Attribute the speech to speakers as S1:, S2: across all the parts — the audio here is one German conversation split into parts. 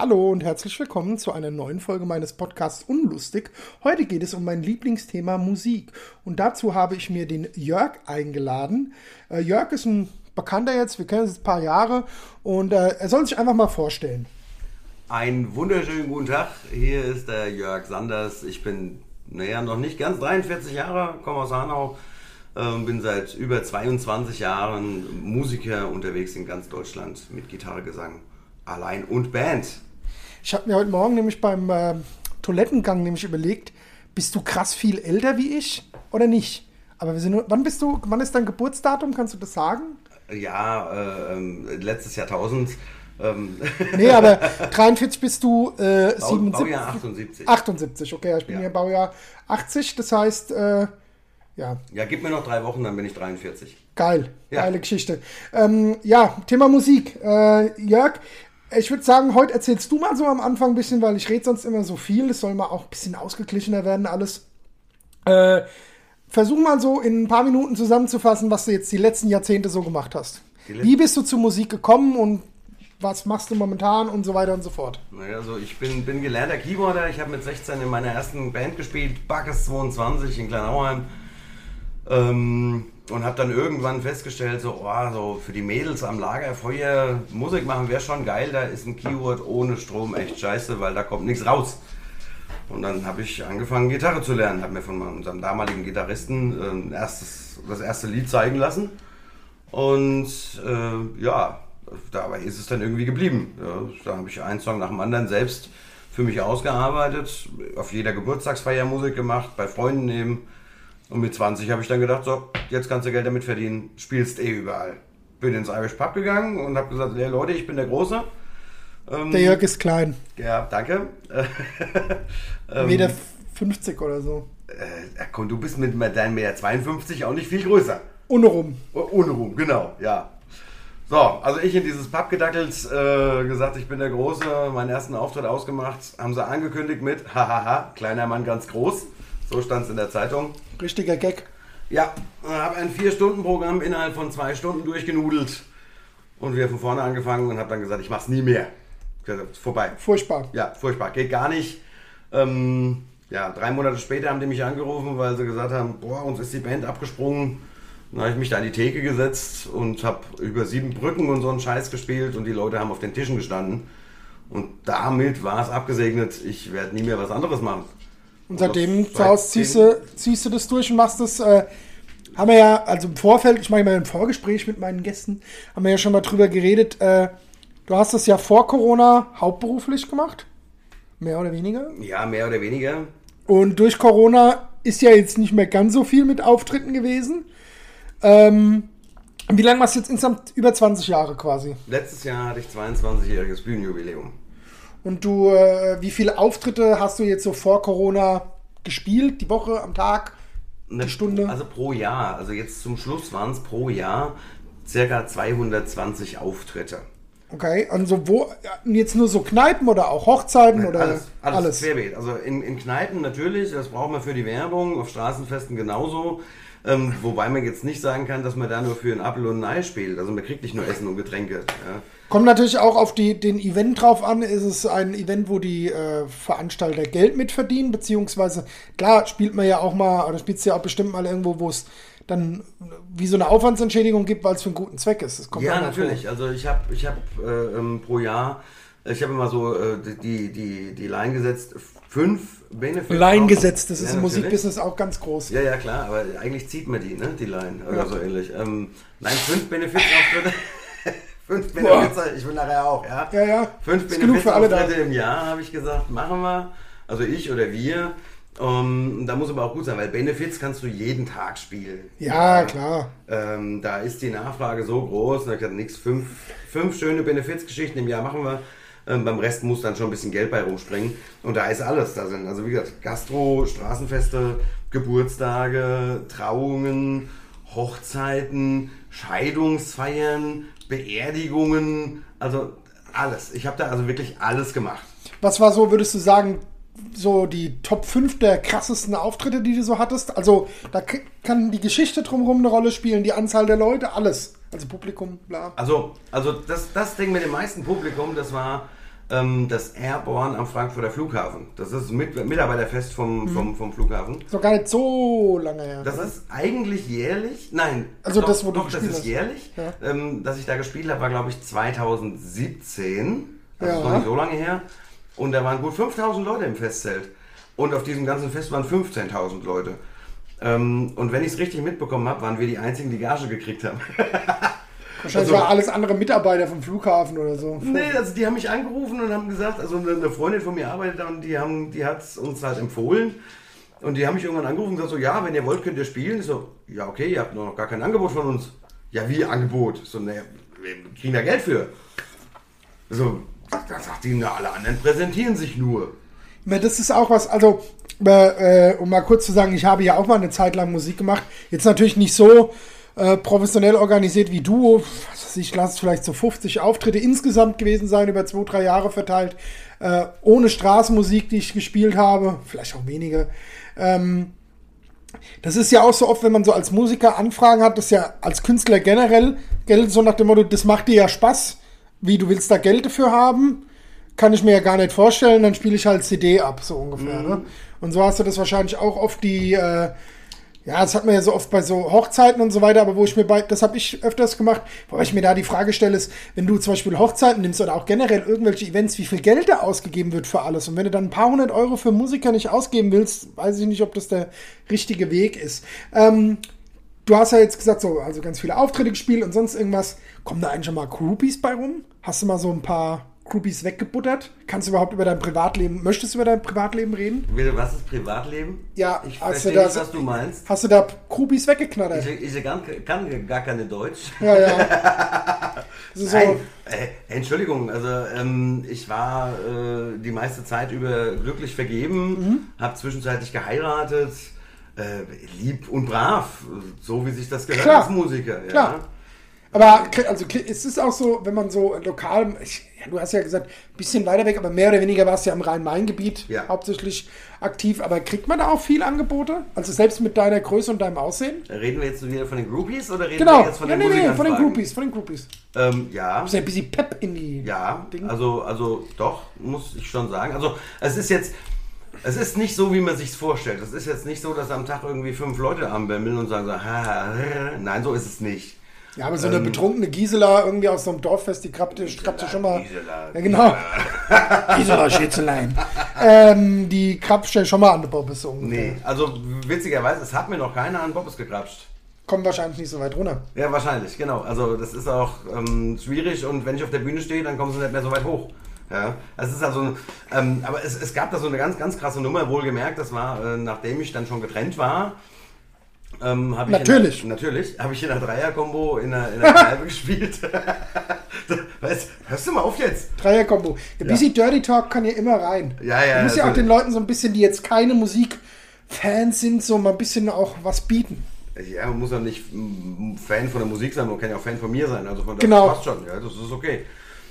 S1: Hallo und herzlich willkommen zu einer neuen Folge meines Podcasts Unlustig. Heute geht es um mein Lieblingsthema Musik. Und dazu habe ich mir den Jörg eingeladen. Äh, Jörg ist ein Bekannter jetzt, wir kennen uns ein paar Jahre und äh, er soll sich einfach mal vorstellen.
S2: Einen wunderschönen guten Tag. Hier ist der Jörg Sanders. Ich bin, naja, noch nicht ganz 43 Jahre, komme aus Hanau. Ähm, bin seit über 22 Jahren Musiker unterwegs in ganz Deutschland mit Gitarre, Gesang, allein und Band.
S1: Ich habe mir heute Morgen nämlich beim äh, Toilettengang nämlich überlegt, bist du krass viel älter wie ich oder nicht? Aber wir sind nur, wann bist du, wann ist dein Geburtsdatum? Kannst du das sagen?
S2: Ja, äh, ähm, letztes Jahrtausend. Ähm,
S1: Nee, aber 43 bist du äh,
S2: Bau,
S1: 77.
S2: Baujahr 78.
S1: 78, okay, ich bin
S2: Ja.
S1: hier Baujahr 80, das heißt, äh, ja,
S2: Ja, gib mir noch drei Wochen, dann bin ich 43.
S1: geil,
S2: Ja.
S1: geile Geschichte. Ähm, ja, Thema Musik. Äh, Jörg, ich würde sagen, heute erzählst du mal so am Anfang ein bisschen, weil ich rede sonst immer so viel, das soll mal auch ein bisschen ausgeglichener werden alles. Äh, versuch mal so in ein paar Minuten zusammenzufassen, was du jetzt die letzten Jahrzehnte so gemacht hast. Wie bist du zur Musik gekommen und was machst du momentan und so weiter und so fort.
S2: Naja, also ich bin, bin gelernter Keyboarder. Ich habe mit 16 in meiner ersten Band gespielt, Backes 22 in Kleinauheim. Ähm, und habe dann irgendwann festgestellt, so, oh, so für die Mädels am Lagerfeuer Musik machen wäre schon geil. Da ist ein Keyboard ohne Strom echt scheiße, weil da kommt nichts raus. Und dann habe ich angefangen, Gitarre zu lernen. Habe mir von unserem damaligen Gitarristen äh, erstes, das erste Lied zeigen lassen. Und äh, ja, dabei ist es dann irgendwie geblieben. Ja, da habe ich einen Song nach dem anderen selbst für mich ausgearbeitet, auf jeder Geburtstagsfeier Musik gemacht, bei Freunden eben. Und mit 20 habe ich dann gedacht, so, jetzt kannst du Geld damit verdienen, spielst eh überall. Bin ins Irish Pub gegangen und habe gesagt, hey Leute, ich bin der Große. Ähm,
S1: Der Jörg ist klein,
S2: Ja, danke. ähm,
S1: Meter 50 oder so.
S2: äh, komm, du bist mit deinem Meter 52 auch nicht viel größer.
S1: Ohne rum.
S2: Oh, Ohne Ruhm, genau, ja. So, also ich in dieses Pub gedackelt, äh, gesagt, ich bin der Große, meinen ersten Auftritt ausgemacht, haben sie angekündigt mit, hahaha, kleiner Mann ganz groß. So stand es in der Zeitung.
S1: Richtiger Gag.
S2: Ja, habe ein Vier-Stunden-Programm innerhalb von zwei Stunden durchgenudelt und wir von vorne angefangen und habe dann gesagt, ich mach's nie mehr. Gesagt, vorbei.
S1: Furchtbar.
S2: Ja, furchtbar, geht gar nicht. Ähm, ja, drei Monate später haben die mich angerufen, weil sie gesagt haben, boah, uns ist die Band abgesprungen. Dann habe ich mich da an die Theke gesetzt und habe über sieben Brücken und so einen Scheiß gespielt und die Leute haben auf den Tischen gestanden. Und damit war es abgesegnet, ich werde nie mehr was anderes machen.
S1: Und seitdem ziehst du, ziehst du das durch und machst das. Äh, haben wir ja, also im Vorfeld, ich mache mal im Vorgespräch mit meinen Gästen, haben wir ja schon mal drüber geredet. Äh, du hast das ja vor Corona hauptberuflich gemacht. Mehr oder weniger.
S2: Ja, mehr oder weniger.
S1: Und durch Corona ist ja jetzt nicht mehr ganz so viel mit Auftritten gewesen. Ähm, wie lange machst du jetzt insgesamt? Über 20 Jahre quasi.
S2: Letztes Jahr hatte ich 22-jähriges Bühnenjubiläum.
S1: Und du, äh, wie viele Auftritte hast du jetzt so vor Corona gespielt? Die Woche, am Tag?
S2: Eine
S1: Stunde?
S2: Also pro Jahr, also jetzt zum Schluss waren es pro Jahr circa 220 Auftritte.
S1: Okay, also wo, jetzt nur so Kneipen oder auch Hochzeiten oder
S2: alles, alles, querbeet. Also in, in Kneipen natürlich, das braucht man für die Werbung, auf Straßenfesten genauso. Ähm, wobei man jetzt nicht sagen kann, dass man da nur für ein Apfel und ein Ei spielt. Also man kriegt nicht nur Essen und Getränke. Ja.
S1: Kommt natürlich auch auf die, den Event drauf an. Ist es ein Event, wo die äh, Veranstalter Geld mitverdienen? Beziehungsweise, klar, spielt man ja auch mal, oder spielt es ja auch bestimmt mal irgendwo, wo es dann wie so eine Aufwandsentschädigung gibt, weil es für einen guten Zweck ist.
S2: Ja, natürlich. Also ich habe ich hab, äh, ähm, pro Jahr, ich habe immer so äh, die, die, die Line gesetzt, fünf Benefits.
S1: Vor. Line gesetzt, das ist
S2: Ja,
S1: im
S2: natürlich.
S1: Musikbusiness auch ganz groß.
S2: Ja, ja, klar, aber eigentlich zieht man die, ne, die Line oder
S1: Ja.
S2: so ähnlich. Ähm, nein, fünf Benefits-Auftritte. fünf Benefits, ich will nachher auch, ja.
S1: Ja, ja.
S2: Fünf
S1: Ist genug für alle da.
S2: Im Jahr, habe ich gesagt, machen wir. Also ich oder wir. Ähm, da muss aber auch gut sein, weil Benefits kannst du jeden Tag spielen.
S1: Ja, klar.
S2: Ähm, da ist die Nachfrage so groß, da gesagt, nix, fünf, fünf schöne Benefizgeschichten im Jahr machen wir. Ähm, beim Rest muss dann schon ein bisschen Geld bei rumspringen. Und da ist alles da sind. Also wie gesagt, Gastro, Straßenfeste, Geburtstage, Trauungen, Hochzeiten, Scheidungsfeiern, Beerdigungen, also alles. Ich habe da also wirklich alles gemacht.
S1: Was war so, würdest du sagen, so die Top 5 der krassesten Auftritte, die du so hattest? Also, da kann die Geschichte drumherum eine Rolle spielen, die Anzahl der Leute, alles. Also Publikum, bla.
S2: Also, also das, das Ding mit dem meisten Publikum, das war ähm, das Airborne am Frankfurter Flughafen. Das ist mit, Mitarbeiterfest vom,
S1: Mhm.
S2: vom, vom Flughafen.
S1: Ist doch gar nicht so lange her.
S2: Das ist eigentlich jährlich. Nein,
S1: Also
S2: doch,
S1: das, wo du
S2: doch, das ist
S1: hast.
S2: jährlich.
S1: Ja.
S2: Ähm, dass ich da gespielt habe, war glaube ich 2017. Das
S1: Ja.
S2: ist noch nicht so lange her. Und da waren gut 5000 Leute im Festzelt. Und auf diesem ganzen Fest waren 15.000 Leute. Ähm, und wenn ich es richtig mitbekommen habe, waren wir die einzigen, die Gage gekriegt haben.
S1: Wahrscheinlich
S2: also-
S1: war alles andere Mitarbeiter vom Flughafen oder so.
S2: Nee, also die haben mich angerufen und haben gesagt, also eine Freundin von mir arbeitet da und die haben, die hat es uns halt empfohlen. Und die haben mich irgendwann angerufen und gesagt so, ja, wenn ihr wollt, könnt ihr spielen. Ich so, ja, okay, ihr habt noch gar kein Angebot von uns. Ja, wie Angebot? So, naja, wir kriegen da Geld für. So, da sagt die, na, alle anderen präsentieren sich nur.
S1: Das ist auch was, also, äh, äh, um mal kurz zu sagen, ich habe ja auch mal eine Zeit lang Musik gemacht. Jetzt natürlich nicht so äh, professionell organisiert wie du. Was weiß ich lasse es vielleicht so 50 Auftritte insgesamt gewesen sein, über zwei, drei Jahre verteilt. Äh, ohne Straßenmusik, die ich gespielt habe. Vielleicht auch wenige. Ähm, das ist ja auch so oft, wenn man so als Musiker Anfragen hat, das ist ja als Künstler generell, Geld so nach dem Motto, das macht dir ja Spaß. Wie, du willst da Geld dafür haben? Kann ich mir ja gar nicht vorstellen, dann spiele ich halt CD ab, so ungefähr. Ne? Und so hast du das wahrscheinlich auch oft die, äh, ja, das hat man ja so oft bei so Hochzeiten und so weiter, aber wo ich mir bei, das habe ich öfters gemacht, wo ich mir da die Frage stelle, ist, wenn du zum Beispiel Hochzeiten nimmst oder auch generell irgendwelche Events, wie viel Geld da ausgegeben wird für alles. Und wenn du dann ein paar hundert Euro für Musiker nicht ausgeben willst, weiß ich nicht, ob das der richtige Weg ist. Ähm, du hast ja jetzt gesagt, so, also ganz viele Auftritte gespielt und sonst irgendwas. Kommen da eigentlich schon mal Groupies bei rum? Hast du mal so ein paar Groupies weggebuttert? Kannst du überhaupt über dein Privatleben, möchtest du über dein Privatleben reden?
S2: Was ist Privatleben?
S1: Ja,
S2: ich verstehe
S1: du
S2: nicht, was du meinst.
S1: Hast du da Groupies weggeknattert?
S2: Ich, ich kann, kann gar keine Deutsch.
S1: Ja, ja. So,
S2: Nein, äh, Entschuldigung, also ähm, ich war äh, die meiste Zeit über glücklich vergeben,
S1: Mhm.
S2: habe zwischenzeitlich geheiratet, äh, lieb und brav, so wie sich das gehört
S1: Klar.
S2: als Musiker. Ja.
S1: Klar. Aber also es ist auch so, wenn man so lokal, ich, ja, du hast ja gesagt, ein bisschen weiter weg, aber mehr oder weniger warst du ja im Rhein-Main-Gebiet
S2: Ja.
S1: hauptsächlich aktiv. Aber kriegt man da auch viel Angebote? Also selbst mit deiner Größe und deinem Aussehen?
S2: Reden wir jetzt wieder von den Groupies oder reden
S1: Genau.
S2: wir jetzt von
S1: ja,
S2: den
S1: nee, nee,
S2: Musikern?
S1: von den Groupies, von den Groupies.
S2: Ähm, ja.
S1: Muss ja ein bisschen Pep in die
S2: Ja,
S1: Ding.
S2: also, also doch, muss ich schon sagen. Also es ist jetzt, es ist nicht so, wie man sich vorstellt. Es ist jetzt nicht so, dass am Tag irgendwie fünf Leute anbimmeln und sagen so, nein, so ist es nicht.
S1: Ja, aber so eine
S2: Ähm,
S1: betrunkene Gisela irgendwie aus so einem Dorffest, die krabbt, krabbt ja schon mal.
S2: Gisela,
S1: ja, genau. Gisela Schätzelein. ähm, die krabbt ja schon mal an der Bobbes ungefähr.
S2: Nee, also witzigerweise, es hat mir noch keiner an Bobbes gekrapscht.
S1: Kommt wahrscheinlich nicht so weit runter.
S2: Ja, wahrscheinlich, genau. Also das ist auch ähm, schwierig und wenn ich auf der Bühne stehe, dann kommen sie nicht mehr so weit hoch. Ja, es ist also, ähm, aber es, es gab da so eine ganz, ganz krasse Nummer, wohlgemerkt, das war, äh, nachdem ich dann schon getrennt war, ähm,
S1: Natürlich.
S2: in der, natürlich habe ich in einer Dreier-Kombo in einer, in einer Kneipe gespielt. weißt, hörst du mal auf jetzt?
S1: Dreier-Kombo. Der
S2: Ja.
S1: Busy Dirty Talk kann hier immer rein.
S2: Ja, ja,
S1: Du musst ja auch den Leuten so ein bisschen, die jetzt keine Musikfans sind, so mal ein bisschen auch was bieten.
S2: Ja, man muss ja nicht Fan von der Musik sein, man kann ja auch Fan von mir sein. Also von das
S1: Genau.
S2: passt schon, ja, das ist okay.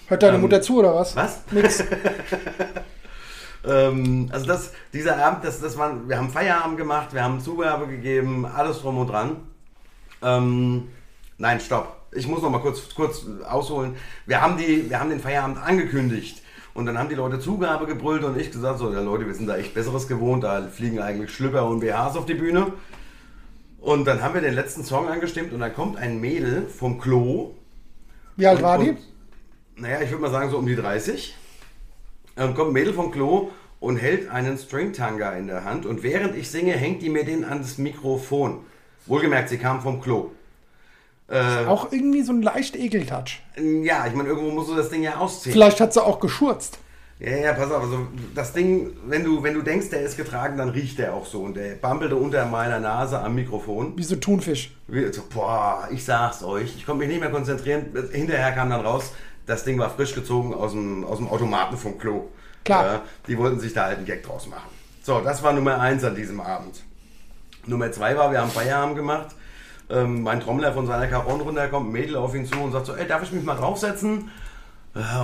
S1: Hört deine
S2: Ähm,
S1: Mutter zu oder was?
S2: Was?
S1: Nix.
S2: Ähm, also das, dieser Abend, das, das war, wir haben Feierabend gemacht, wir haben Zugabe gegeben, alles drum und dran. Ähm, nein, stopp. Ich muss noch mal kurz, kurz ausholen. Wir haben, die, wir haben den Feierabend angekündigt. Und dann haben die Leute Zugabe gebrüllt und ich gesagt, so, ja Leute, wir sind da echt Besseres gewohnt, da fliegen eigentlich Schlüpper und BHs auf die Bühne. Und dann haben wir den letzten Song angestimmt und dann kommt ein Mädel vom Klo.
S1: Wie alt
S2: Und-
S1: war die?
S2: und- Naja, ich würde mal sagen so um die 30. Dann kommt ein Mädel vom Klo und hält einen Stringtanga in der Hand und während ich singe, hängt die mir den ans Mikrofon. Wohlgemerkt, sie kam vom Klo. Äh,
S1: Auch irgendwie so ein leicht Ekeltouch.
S2: ja, ich meine, irgendwo musst du das Ding ja ausziehen.
S1: Vielleicht hat sie auch geschurzt.
S2: Ja, ja, pass auf, also das Ding, wenn du, wenn du denkst, der ist getragen, dann riecht der auch so und der bampelte unter meiner Nase am Mikrofon.
S1: Wie so Thunfisch.
S2: Wir- So, boah, ich sag's euch, ich konnte mich nicht mehr konzentrieren. Hinterher kam dann raus, das Ding war frisch gezogen aus dem, aus dem Automaten vom Klo.
S1: Klar.
S2: Ja, die wollten sich da halt einen Gag draus machen. So, das war Nummer eins an diesem Abend. Nummer zwei war, wir haben Feierabend gemacht. Ähm, mein Trommler von seiner Cajon runterkommt, ein Mädel auf ihn zu und sagt so, ey, darf ich mich mal draufsetzen?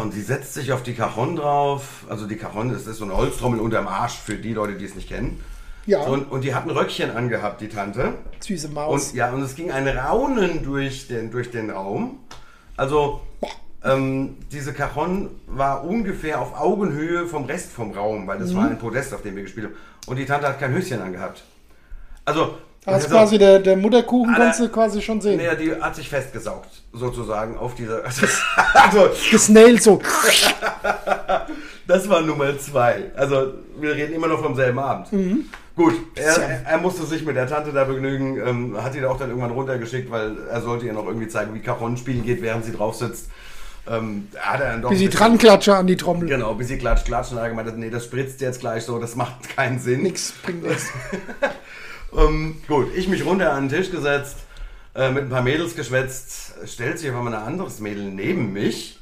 S2: Und sie setzt sich auf die Cajon drauf. Also die Cajon ist, ist so eine Holztrommel unterm Arsch für die Leute, die es nicht kennen.
S1: Ja.
S2: So, und, und die hat ein Röckchen angehabt, die Tante.
S1: Süße Maus.
S2: Und ja, und es ging ein Raunen durch den, durch den Raum. Also, Ähm, diese Cajon war ungefähr auf Augenhöhe vom Rest vom Raum, weil das
S1: Mhm.
S2: war ein Podest, auf dem wir gespielt haben. Und die Tante hat kein Höschen angehabt. Also,
S1: Also
S2: also-
S1: quasi der, der Mutterkuchen
S2: Alter.
S1: kannst du quasi schon sehen.
S2: naja, die hat sich festgesaugt, sozusagen, auf dieser. Also,
S1: Gesnailt so.
S2: das war Nummer zwei. Also, wir reden immer noch vom selben Abend. Gut, er, er musste sich mit der Tante da begnügen, ähm, hat die da auch dann irgendwann runtergeschickt, weil er sollte ihr noch irgendwie zeigen, wie Cajon spielen geht, während sie drauf sitzt. Ähm, da hat er dann doch
S1: Wie
S2: ein
S1: sie dran klatsche an die Trommel.
S2: Genau, bis sie klatscht, klatscht und er hat gemeint, nee, das spritzt jetzt gleich so, das macht keinen Sinn.
S1: Nix bringt nichts.
S2: Ähm, gut, ich mich runter an den Tisch gesetzt, äh, mit ein paar Mädels geschwätzt, stellt sich auf einmal ein anderes Mädel neben mich,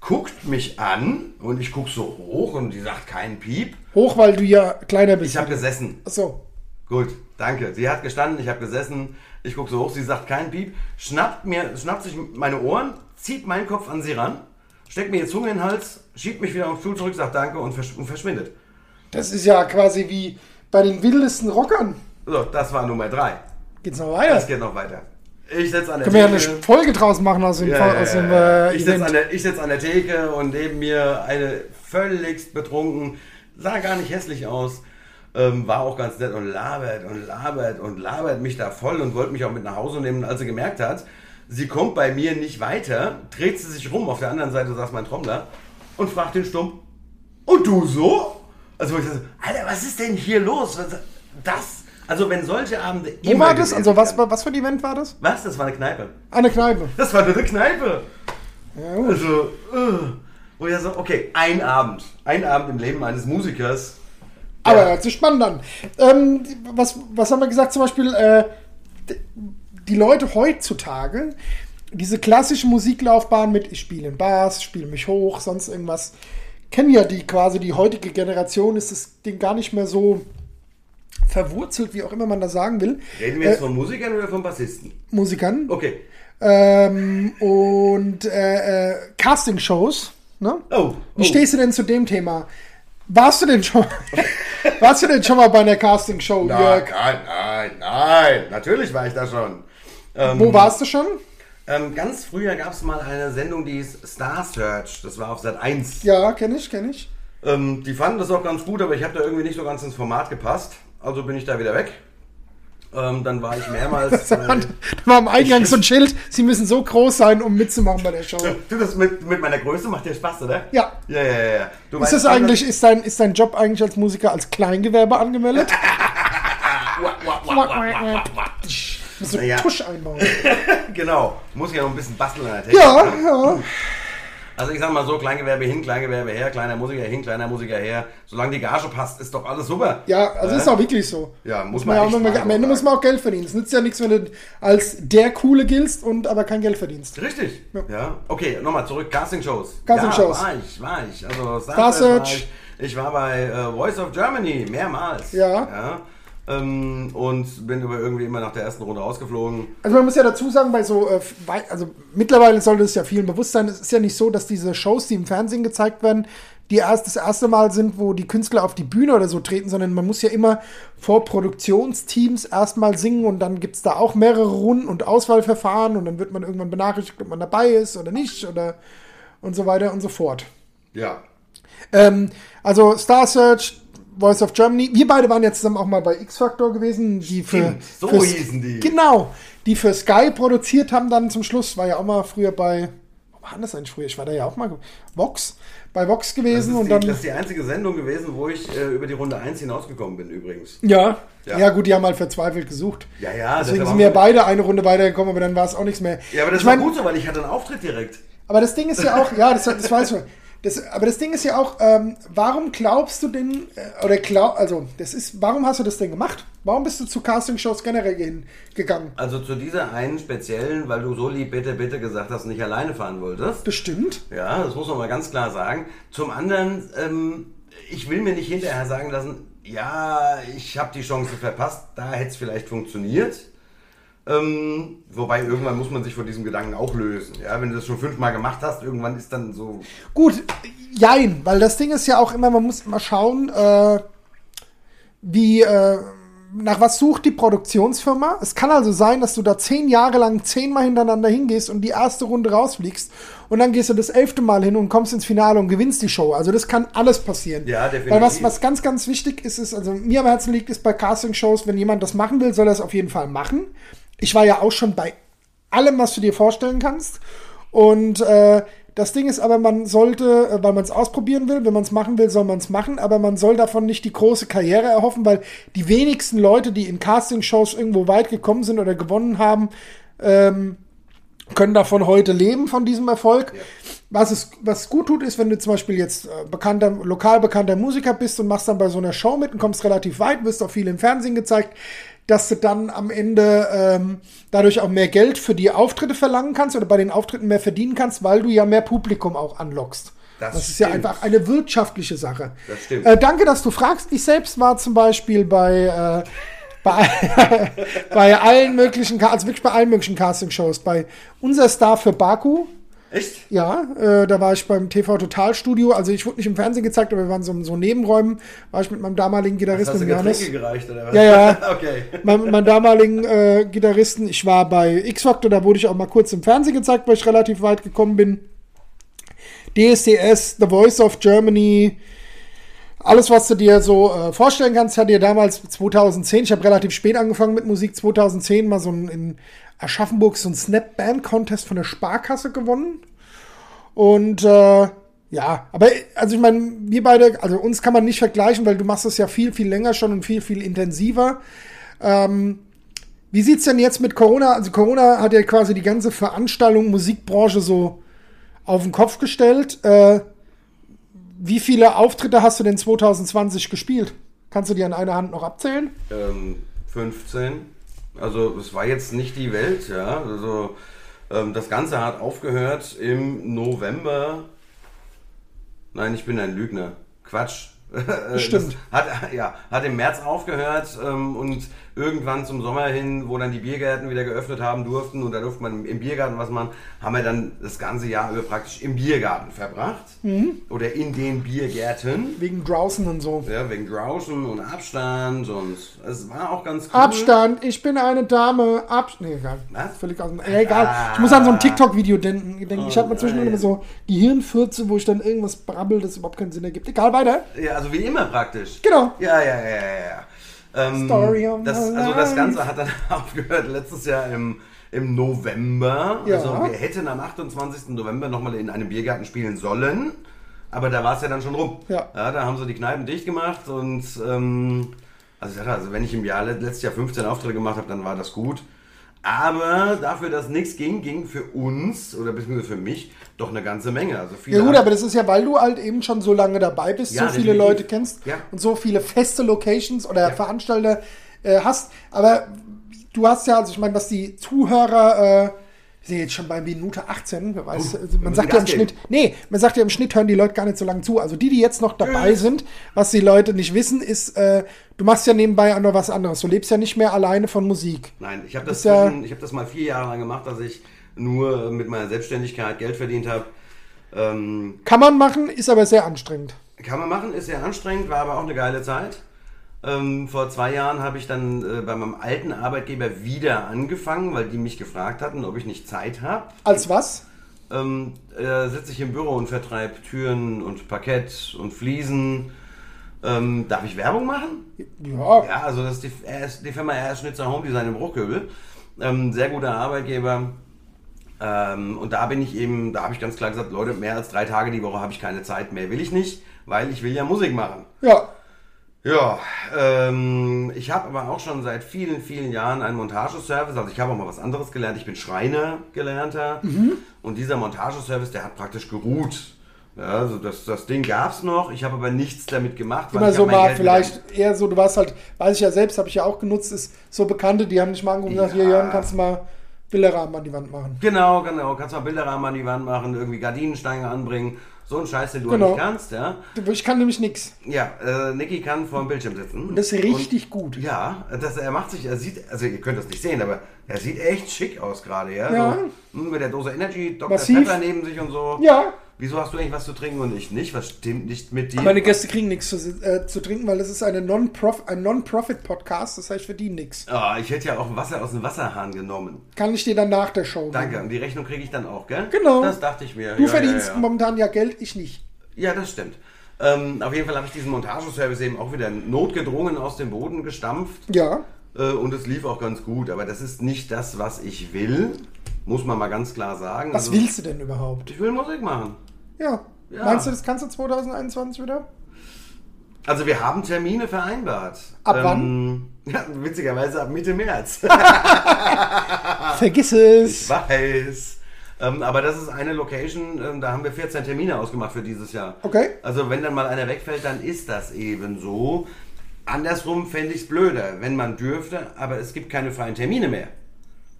S2: guckt mich an und ich guck so hoch und die sagt kein Piep.
S1: Hoch, weil du ja kleiner bist.
S2: Ich habe gesessen.
S1: Achso.
S2: Gut, danke. Sie hat gestanden, ich habe gesessen, ich guck so hoch, sie sagt kein Piep, schnappt mir, schnappt sich meine Ohren, zieht meinen Kopf an sie ran, steckt mir die Zunge in den Hals, schiebt mich wieder auf den Stuhl zurück, sagt danke und, versch und verschwindet.
S1: Das ist ja quasi wie bei den wildesten Rockern.
S2: So, das war Nummer drei.
S1: Geht's noch weiter?
S2: Das geht noch weiter. Ich sitze an der
S1: Können wir ja eine
S2: Theke.
S1: Folge draus machen aus dem,
S2: Ja,
S1: aus dem äh,
S2: ich sitze
S1: Event.
S2: an, der- ich sitz an der Theke und neben mir eine völligst betrunken, sah gar nicht hässlich aus, ähm, war auch ganz nett und labert und labert und labert mich da voll und wollte mich auch mit nach Hause nehmen. Und als sie gemerkt hat, sie kommt bei mir nicht weiter, dreht sie sich rum, auf der anderen Seite saß mein Trommler und fragt den Stumm, und du so? Also wo ich dachte, Alter, was ist denn hier los? Was, das? Also wenn solche Abende
S1: Wo war das? Also was, was für ein Event war das?
S2: Was? Das war eine Kneipe.
S1: Eine Kneipe.
S2: Das war nur eine Kneipe.
S1: Ja, gut.
S2: Also, äh, wo ich so, okay, ein Abend. Ein Abend im Leben eines Musikers.
S1: Aber
S2: Ja.
S1: hört sich spannend an. Ähm, was, was haben wir gesagt? Zum Beispiel, äh, die Leute heutzutage, diese klassische Musiklaufbahn mit ich spiele in Bars, spiele mich hoch, sonst irgendwas, kennen ja die quasi die heutige Generation, ist das Ding gar nicht mehr so verwurzelt, wie auch immer man das sagen will.
S2: Reden wir jetzt
S1: äh,
S2: von Musikern oder von Bassisten?
S1: Musikern.
S2: Okay.
S1: Ähm, und äh, äh, Castingshows. Ne?
S2: Oh.
S1: Wie
S2: oh.
S1: stehst du denn zu dem Thema? Warst du denn schon, warst du denn schon mal bei einer Castingshow, Jörg?
S2: nein, nein, nein. Natürlich war ich da schon. Ähm,
S1: Wo warst du schon?
S2: Ähm, ganz früher gab es mal eine Sendung, die hieß Star Search. Das war auf Sat 1.
S1: Ja, kenne ich, kenne ich.
S2: Ähm, die fanden das auch ganz gut, aber ich habe da irgendwie nicht so ganz ins Format gepasst. Also bin ich da wieder weg. Ähm, dann war ich mehrmals.
S1: Da war am Eingang so ein Schild, sie müssen so groß sein, um mitzumachen bei der Show.
S2: Du, das mit, mit meiner Größe macht dir Spaß, oder?
S1: Ja.
S2: Ja, ja, ja. Du
S1: Ist das eigentlich, ist dein, ist dein Job eigentlich als Musiker als Kleingewerbe angemeldet? Du
S2: Naja.
S1: Tusch einbauen.
S2: Genau. Muss ja noch ein bisschen basteln an der Technik.
S1: Ja,
S2: ne?
S1: ja.
S2: Also ich sag mal so, Kleingewerbe hin, Kleingewerbe her, kleiner Musiker hin, kleiner Musiker her. Solange die Gage passt, ist doch alles super.
S1: Ja, also
S2: Äh?
S1: ist auch wirklich so.
S2: Ja, muss
S1: Man
S2: man mal
S1: am Ende
S2: so
S1: muss man auch Geld verdienen. Es nützt ja nichts, wenn du als der Coole giltst und aber kein Geld verdienst.
S2: Richtig.
S1: Ja.
S2: Ja. Okay, nochmal zurück. Castingshows.
S1: Castingshows.
S2: Ja, war ich, war ich. Also Star,
S1: Star
S2: Search. War ich. ich war bei äh, Voice of Germany mehrmals.
S1: Ja.
S2: ja. Ähm, und bin aber irgendwie immer nach der ersten Runde rausgeflogen.
S1: Also man muss ja dazu sagen, bei so, äh, also mittlerweile sollte es ja vielen bewusst sein, es ist ja nicht so, dass diese Shows, die im Fernsehen gezeigt werden, die erst das erste Mal sind, wo die Künstler auf die Bühne oder so treten, sondern man muss ja immer vor Produktionsteams erstmal singen und dann gibt es da auch mehrere Runden und Auswahlverfahren und dann wird man irgendwann benachrichtigt, ob man dabei ist oder nicht oder und so weiter und so fort.
S2: Ja.
S1: Ähm, also Star Search, Voice of Germany. Wir beide waren ja zusammen auch mal bei X Factor gewesen, die für,
S2: Stimmt, so
S1: für
S2: hießen die.
S1: Genau, die für Sky produziert haben dann zum Schluss. War ja auch mal früher bei wo war das eigentlich früher? Ich war da ja auch mal Vox bei Vox gewesen und
S2: die,
S1: dann
S2: das ist die einzige Sendung gewesen, wo ich äh, über die Runde 1 hinausgekommen bin übrigens.
S1: ja,
S2: Ja.
S1: ja. gut, die haben halt verzweifelt gesucht.
S2: Ja, ja.
S1: Deswegen sind wir beide eine Runde weitergekommen, aber dann war es auch nichts mehr.
S2: Ja, aber das
S1: ich
S2: war
S1: mein,
S2: gut so, weil ich hatte einen Auftritt direkt.
S1: Aber das Ding ist ja auch, ja, das, das weiß ich. Das, aber das Ding ist ja auch, ähm, warum glaubst du denn, äh, oder glaub, also, das ist, warum hast du das denn gemacht? Warum bist du zu Castingshows generell hin, gegangen?
S2: Also zu dieser einen speziellen, weil du so lieb bitte, bitte gesagt hast, nicht alleine fahren wolltest.
S1: Bestimmt.
S2: Ja, das muss man mal ganz klar sagen. Zum anderen, ähm, ich will mir nicht hinterher sagen lassen, ja, ich habe die Chance verpasst, da hätte es vielleicht funktioniert. Ähm, wobei irgendwann muss man sich von diesem Gedanken auch lösen. Ja, wenn du das schon fünfmal gemacht hast, irgendwann ist dann so.
S1: Gut, jein, weil das Ding ist ja auch immer, man muss immer schauen, äh, wie, äh, nach was sucht die Produktionsfirma? Es kann also sein, dass du da zehn Jahre lang zehnmal hintereinander hingehst und die erste Runde rausfliegst und dann gehst du das elfte Mal hin und kommst ins Finale und gewinnst die Show. Also das kann alles passieren.
S2: Ja, definitiv.
S1: Weil was, was ganz, ganz wichtig ist, ist, also mir am Herzen liegt, ist bei Casting-Shows, wenn jemand das machen will, soll er es auf jeden Fall machen. Ich war ja auch schon bei allem, was du dir vorstellen kannst. Und äh, das Ding ist aber, man sollte, äh, weil man es ausprobieren will, wenn man es machen will, soll man es machen, aber man soll davon nicht die große Karriere erhoffen, weil die wenigsten Leute, die in Castingshows irgendwo weit gekommen sind oder gewonnen haben, ähm, können davon heute leben, von diesem Erfolg. Ja. Was es was gut tut, ist, wenn du zum Beispiel jetzt äh, bekannter, lokal bekannter Musiker bist und machst dann bei so einer Show mit und kommst relativ weit, wirst auch viel im Fernsehen gezeigt, dass du dann am Ende ähm, dadurch auch mehr Geld für die Auftritte verlangen kannst oder bei den Auftritten mehr verdienen kannst, weil du ja mehr Publikum auch anlockst. Das, das ist ja einfach eine wirtschaftliche Sache.
S2: Das stimmt.
S1: Äh, danke, dass du fragst. Ich selbst war zum Beispiel bei, äh, bei, bei allen möglichen, also wirklich bei allen möglichen Castingshows. Bei unser Star für Baku,
S2: Echt?
S1: Ja, äh, da war ich beim TV Total Studio. Also ich wurde nicht im Fernsehen gezeigt, aber wir waren so, so Nebenräumen. War ich mit meinem damaligen Gitarristen
S2: hast du Johannes. gereicht oder was?
S1: Ja, ja.
S2: okay.
S1: Mein, mein damaligen äh, Gitarristen. Ich war bei X Factor, da wurde ich auch mal kurz im Fernsehen gezeigt, weil ich relativ weit gekommen bin. DSDS, The Voice of Germany. Alles, was du dir so äh, vorstellen kannst, hat dir damals 2010, ich habe relativ spät angefangen mit Musik, 2010 mal so ein in Aschaffenburg so ein Snap Band Contest von der Sparkasse gewonnen. Und äh, ja, aber also ich meine, wir beide, also uns kann man nicht vergleichen, weil du machst es ja viel, viel länger schon und viel, viel intensiver. Ähm, wie sieht's denn jetzt mit Corona? Also Corona hat ja quasi die ganze Veranstaltung, Musikbranche so auf den Kopf gestellt. Äh, wie viele Auftritte hast du denn 2020 gespielt? Kannst du die an einer Hand noch abzählen?
S2: Ähm, 15. Also es war jetzt nicht die Welt, ja. Also ähm, das Ganze hat aufgehört im November. Nein, ich bin ein Lügner. Quatsch.
S1: Stimmt.
S2: hat, ja, hat im März aufgehört ähm, und irgendwann zum Sommer hin, wo dann die Biergärten wieder geöffnet haben durften und da durfte man im Biergarten was machen, haben wir dann das ganze Jahr über praktisch im Biergarten verbracht. Mhm. Oder in den Biergärten.
S1: Wegen Draußen und so.
S2: Ja, wegen Draußen und Abstand und es war auch ganz
S1: cool. Abstand, ich bin eine Dame. Abstand. Nee, egal. Was? Völlig aus dem. Äh, egal. Ah. Ich muss an so ein TikTok-Video denken. Oh, ich habe mal zwischendurch immer so Gehirnfürze, wo ich dann irgendwas brabbel, das überhaupt keinen Sinn ergibt. Egal, weiter.
S2: Ja, also wie immer praktisch.
S1: Genau.
S2: Ja, ja, ja, ja, ja. Ähm, Story of das, also das Ganze hat dann aufgehört letztes Jahr im, im November. Ja. Also wir hätten am 28. November nochmal in einem Biergarten spielen sollen. Aber da war es ja dann schon rum.
S1: Ja.
S2: ja. Da haben sie die Kneipen dicht gemacht und ähm, also, also wenn ich im Jahr letztes Jahr 15 Auftritte gemacht habe, dann war das gut. Aber dafür, dass nichts ging, ging für uns oder beziehungsweise für mich doch eine ganze Menge. Also
S1: ja gut, aber das ist ja, weil du halt eben schon so lange dabei bist, ja, so viele definitiv. Leute kennst
S2: ja.
S1: und so viele feste Locations oder ja. Veranstalter äh, hast. Aber du hast ja, also ich meine, was die Zuhörer äh, sind jetzt schon bei Minute 18. Wer weiß, uh, man sagt ja im Schnitt, nee, man sagt ja im Schnitt hören die Leute gar nicht so lange zu. Also die, die jetzt noch dabei sind, was die Leute nicht wissen, ist, äh, du machst ja nebenbei auch noch was anderes. Du lebst ja nicht mehr alleine von Musik.
S2: Nein, ich habe das, ja, hab das mal vier Jahre lang gemacht, dass ich nur mit meiner Selbstständigkeit Geld verdient habe.
S1: Ähm, kann man machen, ist aber sehr anstrengend.
S2: Kann man machen, ist sehr anstrengend, war aber auch eine geile Zeit. Ähm, vor zwei Jahren habe ich dann äh, bei meinem alten Arbeitgeber wieder angefangen, weil die mich gefragt hatten, ob ich nicht Zeit habe.
S1: Als was?
S2: Ähm, äh, sitze ich im Büro und vertreibe Türen und Parkett und Fliesen. Ähm, darf ich Werbung machen?
S1: Ja.
S2: Ja, also das ist die, die Firma R. Schnitzer Home Design im Bruchköbel. Ähm, sehr guter Arbeitgeber. Ähm, und da bin ich eben, da habe ich ganz klar gesagt, Leute, mehr als drei Tage die Woche habe ich keine Zeit mehr, will ich nicht, weil ich will ja Musik machen.
S1: Ja.
S2: Ja, ähm, ich habe aber auch schon seit vielen, vielen Jahren einen Montageservice. Also ich habe auch mal was anderes gelernt. Ich bin Schreiner gelernter. Mhm. Und dieser Montageservice, der hat praktisch geruht. Ja, also das, das Ding gab es noch. Ich habe aber nichts damit gemacht.
S1: Immer so mal vielleicht eher so, du warst halt, weiß ich ja selbst, habe ich ja auch genutzt, ist so Bekannte, die haben dich mal angerufen und gesagt, hier Jörn, kannst du mal Bilderrahmen an die Wand machen.
S2: Genau, genau. Kannst du mal Bilderrahmen an die Wand machen, irgendwie Gardinensteine anbringen. So ein Scheiß, den du genau. nicht kannst, ja.
S1: Ich kann nämlich nichts.
S2: Ja, äh, Niki kann vor dem Bildschirm sitzen.
S1: Und das ist richtig und, gut.
S2: Ja, das, er macht sich, er sieht, also ihr könnt das nicht sehen, aber er sieht echt schick aus gerade, ja.
S1: ja.
S2: So, hm, mit der Dose Energy, Dr. Massiv. Pepper neben sich und so.
S1: Ja.
S2: Wieso hast du eigentlich was zu trinken und ich nicht? Was stimmt nicht mit dir?
S1: Meine Gäste kriegen nichts zu, äh, zu trinken, weil es ist eine Non-Prof ein Non-Profit-Podcast, das heißt, ich verdiene nichts.
S2: Ah, ich hätte ja auch Wasser aus dem Wasserhahn genommen.
S1: Kann ich dir dann nach der Show
S2: Danke.
S1: geben.
S2: Und die Rechnung kriege ich dann auch, gell?
S1: Genau.
S2: Das dachte ich mir.
S1: Du
S2: Ja,
S1: verdienst
S2: ja, ja.
S1: momentan ja Geld, ich nicht.
S2: Ja, das stimmt. Ähm, auf jeden Fall habe ich diesen Montageservice eben auch wieder notgedrungen aus dem Boden gestampft.
S1: Ja.
S2: Äh, und es lief auch ganz gut. Aber das ist nicht das, was ich will. Muss man mal ganz klar sagen.
S1: Was
S2: Also,
S1: willst du denn überhaupt?
S2: Ich will Musik machen.
S1: Ja.
S2: Ja.
S1: Meinst du, das kannst du 2021 wieder?
S2: Also wir haben Termine vereinbart.
S1: Ab
S2: wann? Ja, witzigerweise ab Mitte März.
S1: Vergiss
S2: ich
S1: es.
S2: weiß. Ähm, aber das ist eine Location, ähm, da haben wir 14 Termine ausgemacht für dieses Jahr.
S1: Okay.
S2: Also wenn dann mal einer wegfällt, dann ist das eben so. Andersrum fände ich es blöder, wenn man dürfte, aber es gibt keine freien Termine mehr.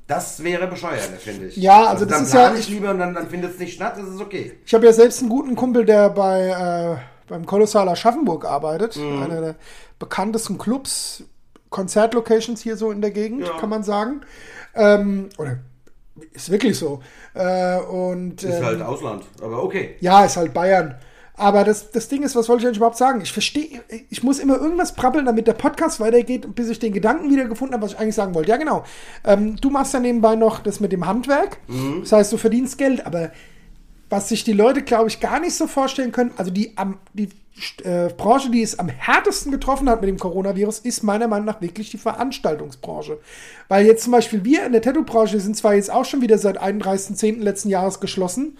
S2: Das wäre bescheuerter, finde ich.
S1: Ja, also das
S2: dann
S1: ist ja-
S2: ich lieber und dann, dann findet es nicht statt, das ist okay.
S1: Ich habe ja selbst einen guten Kumpel, der bei äh, beim Kolossaler Aschaffenburg arbeitet.
S2: Mhm.
S1: Einer der bekanntesten Clubs, Konzertlocations hier so in der Gegend,
S2: Ja.
S1: kann man sagen. Ähm, oder ist wirklich so. Äh, und
S2: Ist
S1: ähm,
S2: halt Ausland, aber okay.
S1: Ja, ist halt Bayern. Aber das, das Ding ist, was wollte ich eigentlich überhaupt sagen? Ich verstehe, ich muss immer irgendwas prappeln, damit der Podcast weitergeht, bis ich den Gedanken wieder gefunden habe, was ich eigentlich sagen wollte. Ja, genau. Ähm, du machst ja nebenbei noch das mit dem Handwerk. Das heißt, du verdienst Geld, aber was sich die Leute, glaube ich, gar nicht so vorstellen können, also die, am, die äh, Branche, die es am härtesten getroffen hat mit dem Coronavirus, ist meiner Meinung nach wirklich die Veranstaltungsbranche. Weil jetzt zum Beispiel wir in der Tattoo-Branche sind zwar jetzt auch schon wieder seit 31.10. letzten Jahres geschlossen,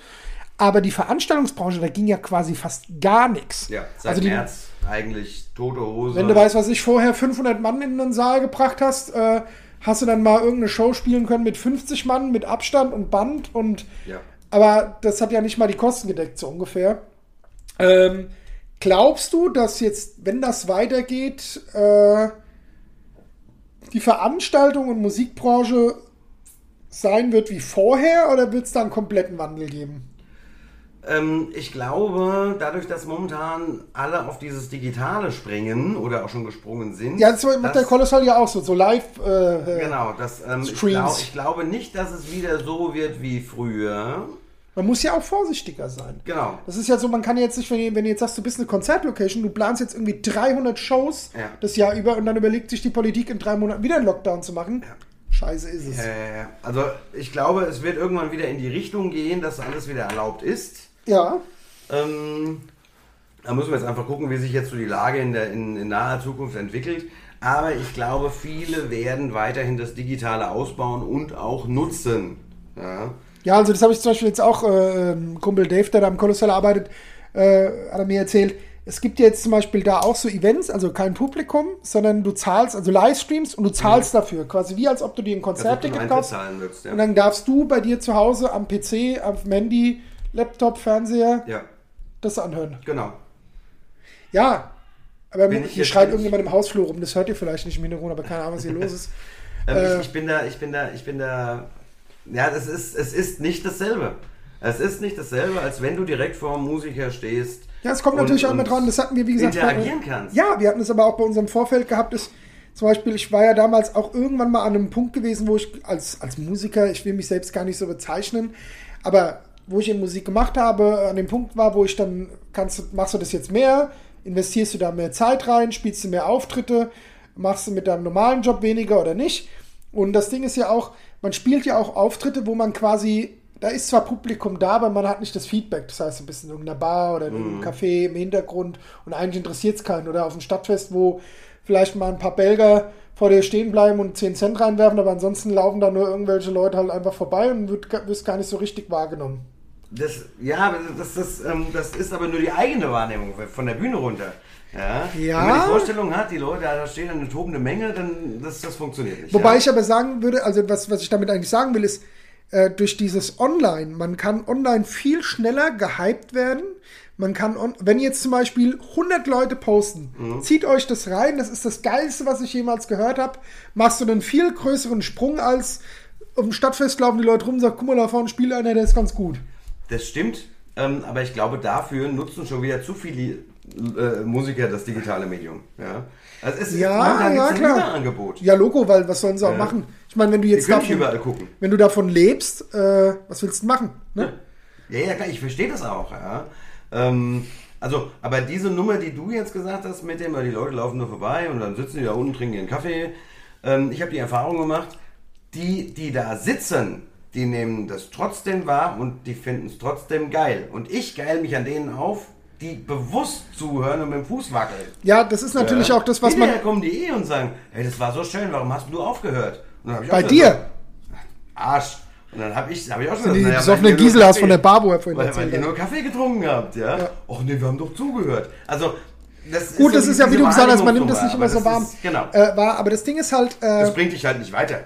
S1: aber die Veranstaltungsbranche, da ging ja quasi fast gar nichts.
S2: Ja, seit
S1: also die,
S2: März eigentlich tote Hose.
S1: wenn du weißt, was ich vorher 500 Mann in einen Saal gebracht hast, äh, hast du dann mal irgendeine Show spielen können mit 50 Mann, mit Abstand und Band und
S2: Ja.
S1: aber das hat ja nicht mal die Kosten gedeckt, so ungefähr. Ähm, glaubst du, dass jetzt, wenn das weitergeht, äh, die Veranstaltung und Musikbranche sein wird wie vorher oder wird es da einen kompletten Wandel geben?
S2: Ähm, ich glaube, dadurch, dass momentan alle auf dieses Digitale springen oder auch schon gesprungen sind.
S1: Ja, das macht der Kolossal ja auch so, so live. Äh, äh,
S2: Genau, das, ähm, ich,
S1: Streams.
S2: glaub, ich glaube nicht, dass es wieder so wird wie früher.
S1: Man muss ja auch vorsichtiger sein.
S2: Genau.
S1: Das ist ja so, man kann jetzt nicht, wenn, wenn du jetzt sagst, du bist eine Konzertlocation, du planst jetzt irgendwie 300 Shows
S2: Ja.
S1: das Jahr über und dann überlegt sich die Politik in drei Monaten wieder einen Lockdown zu machen. Scheiße ist es.
S2: Äh, also ich glaube, es wird irgendwann wieder in die Richtung gehen, dass alles wieder erlaubt ist.
S1: Ja,
S2: Ähm, da müssen wir jetzt einfach gucken, wie sich jetzt so die Lage in, der, in, in naher Zukunft entwickelt. Aber ich glaube, viele werden weiterhin das Digitale ausbauen und auch nutzen. Ja.
S1: ja, also das habe ich zum Beispiel jetzt auch, äh, ähm, Kumpel Dave, der da am Kolossal arbeitet, äh, hat er mir erzählt, es gibt jetzt zum Beispiel da auch so Events, also kein Publikum, sondern du zahlst, also Livestreams und du zahlst dafür, quasi wie als ob du dir ein Konzertticket kaufst.
S2: ja.
S1: Und dann darfst du bei dir zu Hause am PC, am Handy, Laptop, Fernseher
S2: ja,
S1: das anhören.
S2: genau.
S1: Ja, aber
S2: Bin ich
S1: hier schreit irgendjemand im Hausflur rum, das hört ihr vielleicht nicht im Hintergrund, aber keine Ahnung, was hier los ist.
S2: Ähm,
S1: Äh.
S2: ich, ich bin da, ich bin da, ich bin da. Ja, es ist, es ist nicht dasselbe. Es ist nicht dasselbe, als wenn du direkt vor einem Musiker stehst.
S1: Ja, es kommt
S2: und-
S1: natürlich auch immer dran, das hatten wir, wie gesagt,
S2: interagieren
S1: bei-
S2: kannst.
S1: Ja, wir hatten es aber auch bei unserem Vorfeld gehabt, ist zum Beispiel, ich war ja damals auch irgendwann mal an einem Punkt gewesen, wo ich als, als Musiker, ich will mich selbst gar nicht so bezeichnen, aber wo ich eben Musik gemacht habe, an dem Punkt war, wo ich dann, kannst, du- machst du das jetzt mehr, investierst du da mehr Zeit rein, spielst du mehr Auftritte, machst du mit deinem normalen Job weniger oder nicht. Und das Ding ist ja auch, man spielt ja auch Auftritte, wo man quasi, da ist zwar Publikum da, aber man hat nicht das Feedback. Das heißt, du bist in irgendeiner Bar oder in irgendeinem Café im Hintergrund und eigentlich interessiert es keinen. Oder auf dem Stadtfest, wo vielleicht mal ein paar Belger vor dir stehen bleiben und 10 Cent reinwerfen, aber ansonsten laufen da nur irgendwelche Leute halt einfach vorbei und wird, wirst gar nicht so richtig wahrgenommen.
S2: Das, ja, das, das, ähm, das ist aber nur die eigene Wahrnehmung von der Bühne runter. Ja?
S1: Ja.
S2: Wenn man die Vorstellung hat, die Leute, da steht eine tobende Menge, dann das, das funktioniert nicht.
S1: Wobei
S2: ja?
S1: ich aber sagen würde, also was, was ich damit eigentlich sagen will, ist, äh, durch dieses Online, man kann online viel schneller gehypt werden. Man kann, on, wenn jetzt zum Beispiel 100 Leute posten,
S2: Mhm.
S1: zieht euch das rein, das ist das Geilste, was ich jemals gehört habe, machst du einen viel größeren Sprung als auf dem Stadtfest laufen die Leute rum und sagen, guck mal, da vorne spielt einer, der ist ganz gut.
S2: Das stimmt, ähm, aber ich glaube, dafür nutzen schon wieder zu viele äh, Musiker das digitale Medium. Ja, also es
S1: Ja, ja, klar.
S2: Überangebot.
S1: Ja, Logo, weil was sollen sie auch
S2: Ja.
S1: machen? Ich meine, wenn du jetzt davon,
S2: überall gucken.
S1: wenn du davon lebst, äh, was willst du machen? Ne?
S2: Ja, ja, klar, ich verstehe das auch, ja. Ähm, also, aber diese Nummer, die du jetzt gesagt hast, mit dem, weil die Leute laufen nur vorbei und dann sitzen die da unten, trinken ihren Kaffee. Ähm, ich habe die Erfahrung gemacht, die, die da sitzen, die nehmen das trotzdem wahr und die finden es trotzdem geil. Und ich geil mich an denen auf, die bewusst zuhören und mit dem Fuß wackeln.
S1: Ja, das ist natürlich auch das, was man.
S2: Hinterher kommen die eh und sagen, hey, das war so schön, warum hast du aufgehört? Und dann hab ich auch
S1: Bei
S2: gesagt,
S1: dir?
S2: Arsch. Und dann habe ich, hab ich auch schon
S1: Die
S2: naja,
S1: besoffene
S2: weil ihr nur
S1: Gisela hast von der Bar, wo er vorhin
S2: weil, weil
S1: erzählt
S2: ihr
S1: hat.
S2: nur Kaffee getrunken habt, ja?
S1: Ja.
S2: Och nee, wir haben doch zugehört. Also, das
S1: Gut, das
S2: so
S1: ist ja, wie du gesagt hast, man nimmt das nicht immer so warm.
S2: Ist, genau.
S1: Äh, war, aber das Ding ist halt, äh,
S2: das bringt dich halt nicht weiter.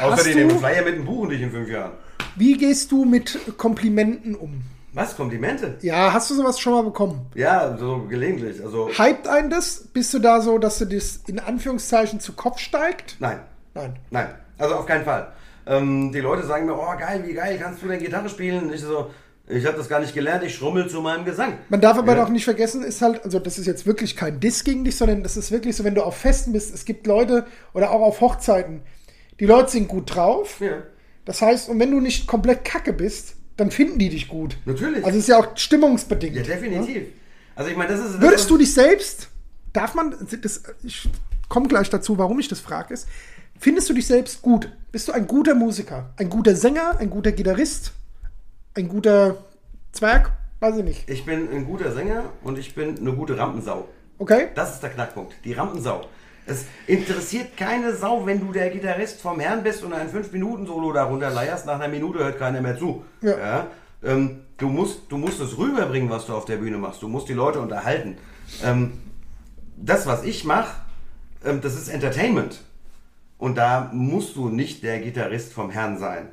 S2: Außer die
S1: du-
S2: nehmen Flyer mit dem Buch und dich in fünf Jahren.
S1: wie gehst du mit Komplimenten um?
S2: Was? Komplimente?
S1: Ja, hast du sowas schon mal bekommen?
S2: Ja, so gelegentlich. Also,
S1: Hypt einen das? Bist du da so, dass du das in Anführungszeichen zu Kopf steigt?
S2: nein.
S1: Nein.
S2: Nein, also auf keinen Fall. Ähm, die Leute sagen mir, oh geil, wie geil, kannst du denn Gitarre spielen? Und ich so, ich habe das gar nicht gelernt, ich schrummel zu meinem Gesang.
S1: Man darf aber
S2: Ja.
S1: doch nicht vergessen, ist halt, also das ist jetzt wirklich kein Diss gegen dich, sondern das ist wirklich so, wenn du auf Festen bist, es gibt Leute oder auch auf Hochzeiten, die Leute sind gut drauf.
S2: Ja.
S1: Das heißt, und wenn du nicht komplett kacke bist, dann finden die dich gut.
S2: Natürlich.
S1: Also es ist ja auch stimmungsbedingt.
S2: Ja, definitiv. Also ich meine, das ist... Das
S1: Würdest du dich selbst, darf man, das, ich komme gleich dazu, warum ich das frage, ist, findest du dich selbst gut? Bist du ein guter Musiker, ein guter Sänger, ein guter Gitarrist, ein guter Zwerg? Weiß ich nicht.
S2: Ich bin ein guter Sänger und ich bin eine gute Rampensau.
S1: Okay?
S2: Das ist der Knackpunkt, die Rampensau. Es interessiert keine Sau, wenn du der Gitarrist vom Herrn bist und ein 5-Minuten-Solo da runterleierst. Nach einer Minute hört keiner mehr zu.
S1: Ja.
S2: Ähm, du, musst, du musst es rüberbringen, was du auf der Bühne machst. Du musst die Leute unterhalten. Ähm, das, was ich mache, ähm, das ist Entertainment. Und da musst du nicht der Gitarrist vom Herrn sein.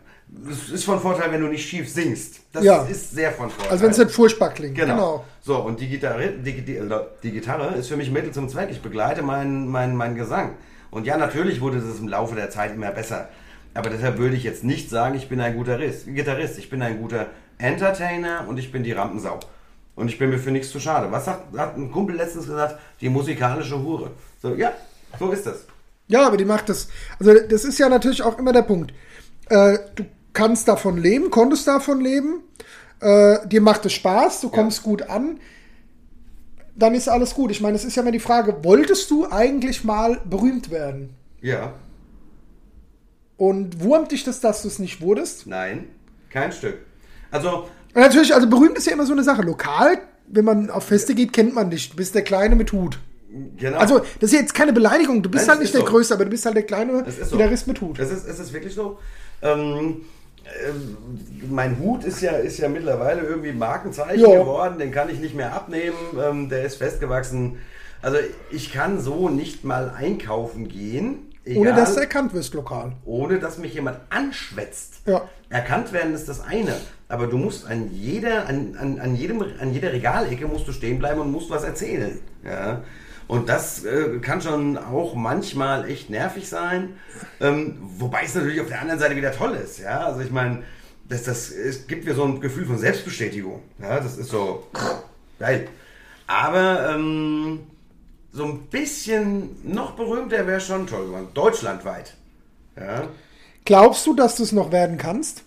S2: Es ist von Vorteil, wenn du nicht schief singst. Das
S1: Ja.
S2: ist sehr von Vorteil.
S1: Also wenn es nicht furchtbar klingt.
S2: Genau.
S1: Genau.
S2: So, und die Gitarre, die, die, die Gitarre ist für mich Mittel zum Zweck. Ich begleite meinen meinen meinen Gesang. Und ja, natürlich wurde das im Laufe der Zeit immer besser. Aber deshalb würde ich jetzt nicht sagen, ich bin ein guter Riss- Gitarrist. Ich bin ein guter Entertainer und ich bin die Rampensau. Und ich bin mir für nichts zu schade. Was hat, hat ein Kumpel letztens gesagt? Die musikalische Hure. So, ja, so ist das.
S1: Ja, aber die macht das. Also das ist ja natürlich auch immer der Punkt. Äh, du kannst davon leben, konntest davon leben. Äh, dir macht es Spaß, du kommst gut an. Dann ist alles gut. Ich meine, es ist ja immer die Frage, wolltest du eigentlich mal berühmt werden?
S2: Ja,
S1: Und wurmt dich das, dass du es nicht wurdest?
S2: nein, kein Stück. Also,
S1: Und natürlich, also berühmt ist ja immer so eine Sache. Lokal, wenn man auf Feste geht, kennt man dich. Du bist der Kleine mit Hut.
S2: genau.
S1: Also, das ist jetzt keine Beleidigung. Du bist
S2: Nein,
S1: halt nicht der
S2: so.
S1: Größte, aber du bist halt der kleine
S2: so.
S1: Gitarrist mit Hut.
S2: Es ist, es ist wirklich so. Ähm, mein Hut ist ja, ist ja mittlerweile irgendwie Markenzeichen
S1: Ja.
S2: geworden, den kann ich nicht mehr abnehmen, ähm, der ist festgewachsen. Also ich kann so nicht mal einkaufen gehen,
S1: Ohne
S2: egal,
S1: dass du erkannt wirst lokal.
S2: ohne dass mich jemand anschwätzt.
S1: Ja.
S2: Erkannt werden ist das eine, aber du musst an jeder, an, an, an, jedem, an jeder Regalecke musst du stehen bleiben und musst was erzählen. Ja? Und das äh, kann schon auch manchmal echt nervig sein, ähm, wobei es natürlich auf der anderen Seite wieder toll ist. Ja? Also ich meine, das, das, es gibt mir so ein Gefühl von Selbstbestätigung. Ja? Das ist so geil. Aber ähm, so ein bisschen noch berühmter wäre schon toll geworden. Deutschlandweit. Ja,
S1: Glaubst du, dass du es noch werden kannst?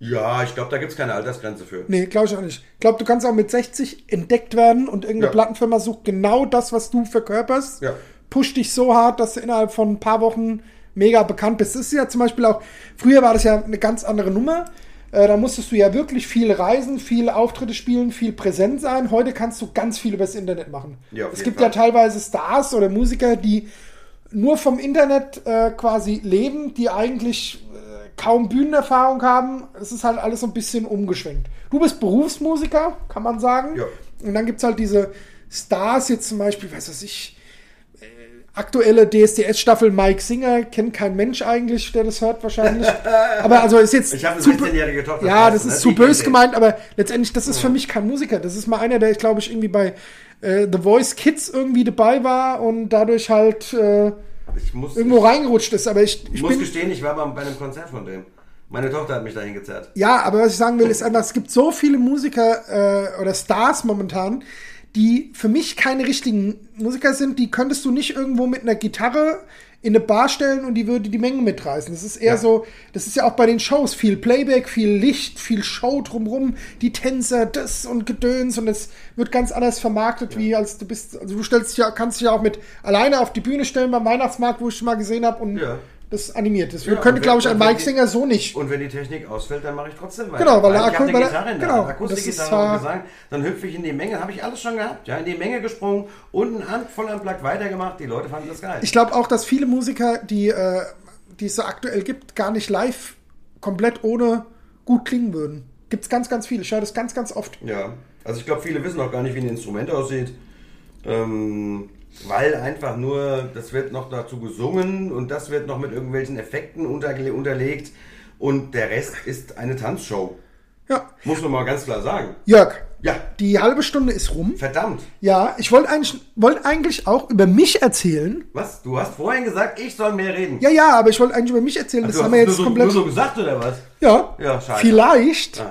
S2: Ja ich glaube, da gibt es keine Altersgrenze für.
S1: Nee, glaube ich auch nicht. Ich glaube, du kannst auch mit 60 entdeckt werden und irgendeine
S2: Ja.
S1: Plattenfirma sucht genau das, was du verkörperst.
S2: Ja.
S1: Pusht dich so hart, dass du innerhalb von ein paar Wochen mega bekannt bist. Das ist ja zum Beispiel auch, früher war das ja eine ganz andere Nummer. Äh, da musstest du ja wirklich viel reisen, viele Auftritte spielen, viel präsent sein. Heute kannst du ganz viel übers Internet machen.
S2: Ja,
S1: es gibt
S2: Fall.
S1: ja teilweise Stars oder Musiker, die nur vom Internet äh, quasi leben, die eigentlich kaum Bühnenerfahrung haben. Es ist halt alles so ein bisschen umgeschwenkt. Du bist Berufsmusiker, kann man sagen.
S2: Ja.
S1: Und dann gibt es halt diese Stars, jetzt zum Beispiel, weiß was ich, äh, aktuelle DSDS-Staffel Mike Singer, kennt kein Mensch eigentlich, der das hört wahrscheinlich. aber also ist jetzt.
S2: Ich habe eine
S1: zu bö-
S2: 16-jährige Tochter.
S1: ja, das
S2: du,
S1: ist
S2: ne?
S1: zu
S2: Die
S1: bös
S2: kennt
S1: gemeint, aber letztendlich, das ist für mich kein Musiker. Das ist mal einer, der, glaube ich, irgendwie bei äh, The Voice Kids irgendwie dabei war und dadurch halt äh.
S2: Ich muss,
S1: irgendwo reingerutscht ist. Aber ich,
S2: ich
S1: ich
S2: muss
S1: bin.
S2: gestehen, ich war mal bei einem Konzert von dem. Meine Tochter hat mich dahin gezerrt.
S1: Ja, aber was ich sagen will, ist einfach, es gibt so viele Musiker äh, oder Stars momentan, die für mich keine richtigen Musiker sind. Die könntest du nicht irgendwo mit einer Gitarre in eine Bar stellen und die würde die Menge mitreißen. Das ist eher
S2: Ja.
S1: so, das ist ja auch bei den Shows viel Playback, viel Licht, viel Show drumrum, die Tänzer, das und Gedöns und es wird ganz anders vermarktet, wie als du bist, also du stellst dich ja, kannst dich ja auch mit alleine auf die Bühne stellen beim Weihnachtsmarkt, wo ich schon mal gesehen habe und
S2: Ja.
S1: Das animiert. Das
S2: Ja,
S1: könnte,
S2: und
S1: glaube ich, ein
S2: und
S1: Mike Singer so nicht.
S2: Und wenn die Technik ausfällt, dann mache ich trotzdem weiter.
S1: Genau, weil der
S2: ich
S1: Akku- weil der-
S2: Gitarre der
S1: genau,
S2: Hand,
S1: und ist
S2: Akustikgitarre
S1: zwar-
S2: und Gesang, dann hüpfe ich in die Menge, habe ich alles schon gehabt, ja, in die Menge gesprungen, unten an, voll am Plug weitergemacht, die Leute fanden das geil.
S1: Ich glaube auch, dass viele Musiker, die, äh, die es so aktuell gibt, gar nicht live komplett ohne gut klingen würden. Gibt es ganz, ganz viele. Ich höre das ganz, ganz oft.
S2: Ja, also ich glaube, viele wissen auch gar nicht, wie ein Instrument aussieht. Ähm, weil einfach nur, das wird noch dazu gesungen und das wird noch mit irgendwelchen Effekten unterge- unterlegt und der Rest ist eine Tanzshow.
S1: Ja.
S2: Muss man mal ganz klar sagen.
S1: Jörg,
S2: Ja,
S1: die halbe Stunde ist rum.
S2: verdammt.
S1: Ja, ich wollte eigentlich, wollte eigentlich auch über mich erzählen.
S2: Was? Du hast vorhin gesagt, ich soll mehr reden.
S1: Ja, ja, aber ich wollte eigentlich über mich erzählen. Das
S2: du
S1: haben wir jetzt
S2: so,
S1: komplett.
S2: nur so gesagt oder was?
S1: ja,
S2: Ja, scheiße.
S1: vielleicht
S2: Ah,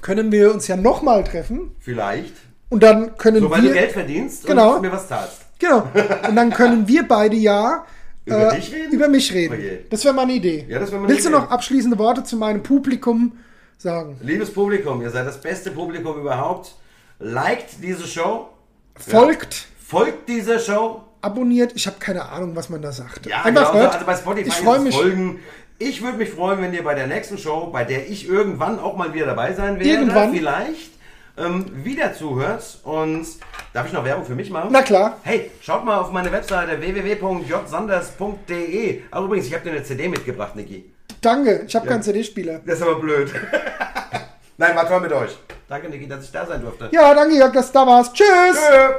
S1: können wir uns ja nochmal treffen
S2: vielleicht.
S1: Und dann können
S2: So, weil
S1: wir.
S2: du Geld verdienst
S1: Genau.
S2: und mir was zahlst.
S1: Genau. Und dann können wir beide ja
S2: Über
S1: äh,
S2: dich reden?
S1: über mich reden.
S2: Je.
S1: Das wäre meine Idee.
S2: Ja, das wäre meine
S1: Willst du
S2: Idee.
S1: noch abschließende Worte zu meinem Publikum sagen?
S2: Liebes Publikum, ihr seid das beste Publikum überhaupt. Liked diese Show.
S1: Folgt,
S2: Folgt dieser Show.
S1: abonniert. Ich habe keine Ahnung, was man da sagt.
S2: Ja,
S1: Einfach
S2: genau.
S1: hört.
S2: Also bei Spotify
S1: ich freue mich.
S2: folgen. Ich würde mich freuen, wenn ihr bei der nächsten Show, bei der ich irgendwann auch mal wieder dabei sein werde,
S1: Irgendwann.
S2: vielleicht, ähm, wieder zuhört. Und darf ich noch Werbung für mich machen?
S1: Na klar.
S2: Hey, schaut mal auf meine Webseite www.jsanders.de. Ach übrigens, ich habe dir eine CD mitgebracht, Niki.
S1: Danke. Ich habe keinen CD-Spieler.
S2: Das ist aber blöd. Nein, war toll mit euch. Danke, Niki, dass ich da sein durfte.
S1: Ja, danke, Jörg, dass du da warst. Tschüss.
S2: Tschö.